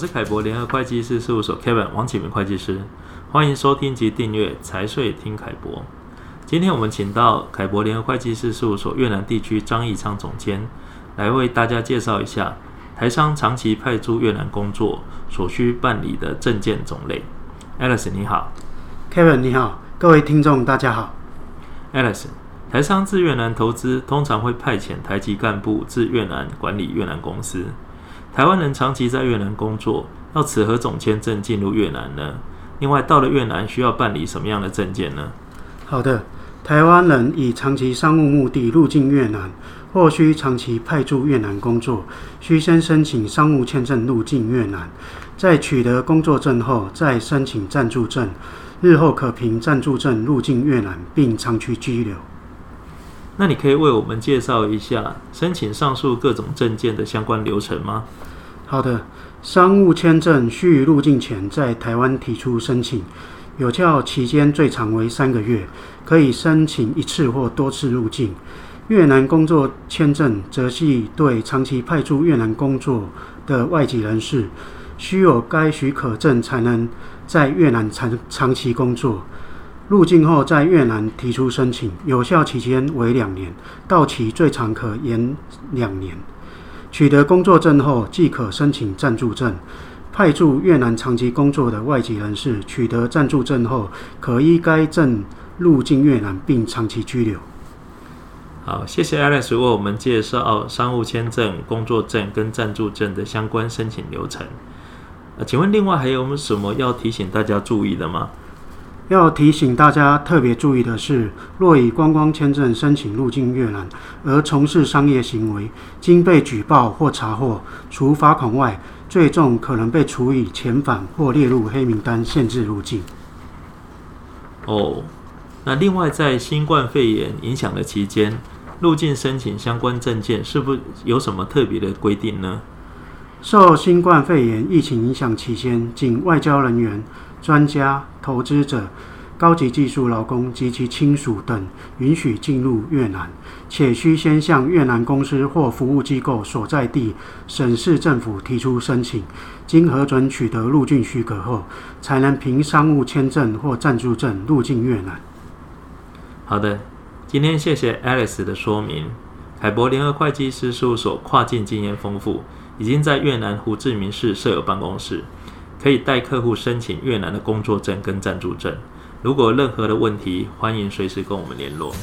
是凯博联合会计师事务所 Kevin 王启明会计师，欢迎收听及订阅财税听凯博。今天我们请到凯博联合会计师事务所越南地区张义昌总监，来为大家介绍一下台商长期派驻越南工作所需办理的证件种类。Alice 你好，Kevin 你好，各位听众大家好。Alice，台商至越南投资通常会派遣台籍干部至越南管理越南公司。台湾人长期在越南工作，要持何种签证进入越南呢？另外，到了越南需要办理什么样的证件呢？好的，台湾人以长期商务目的入境越南，或需长期派驻越南工作，需先申请商务签证入境越南，在取得工作证后，再申请暂住证，日后可凭暂住证入境越南并长期居留。那你可以为我们介绍一下申请上述各种证件的相关流程吗？好的，商务签证需于入境前在台湾提出申请，有效期间最长为三个月，可以申请一次或多次入境。越南工作签证则系对长期派驻越南工作的外籍人士，需有该许可证才能在越南长长期工作。入境后在越南提出申请，有效期间为两年，到期最长可延两年。取得工作证后，即可申请暂住证。派驻越南长期工作的外籍人士，取得暂住证后，可依该证入境越南并长期居留。好，谢谢 Alex 为我们介绍商务签证、工作证跟暂住证的相关申请流程。呃，请问另外还有什么要提醒大家注意的吗？要提醒大家特别注意的是，若以观光签证申请入境越南而从事商业行为，经被举报或查获，除罚款外，最重可能被处以遣返或列入黑名单，限制入境。哦，那另外在新冠肺炎影响的期间，入境申请相关证件是不是有什么特别的规定呢？受新冠肺炎疫情影响期间，仅外交人员。专家、投资者、高级技术劳工及其亲属等允许进入越南，且需先向越南公司或服务机构所在地省市政府提出申请，经核准取得入境许可后，才能凭商务签证或暂住证入境越南。好的，今天谢谢 Alice 的说明。凯博联合会计师事务所跨境经验丰富，已经在越南胡志明市设有办公室。可以带客户申请越南的工作证跟暂住证。如果任何的问题，欢迎随时跟我们联络。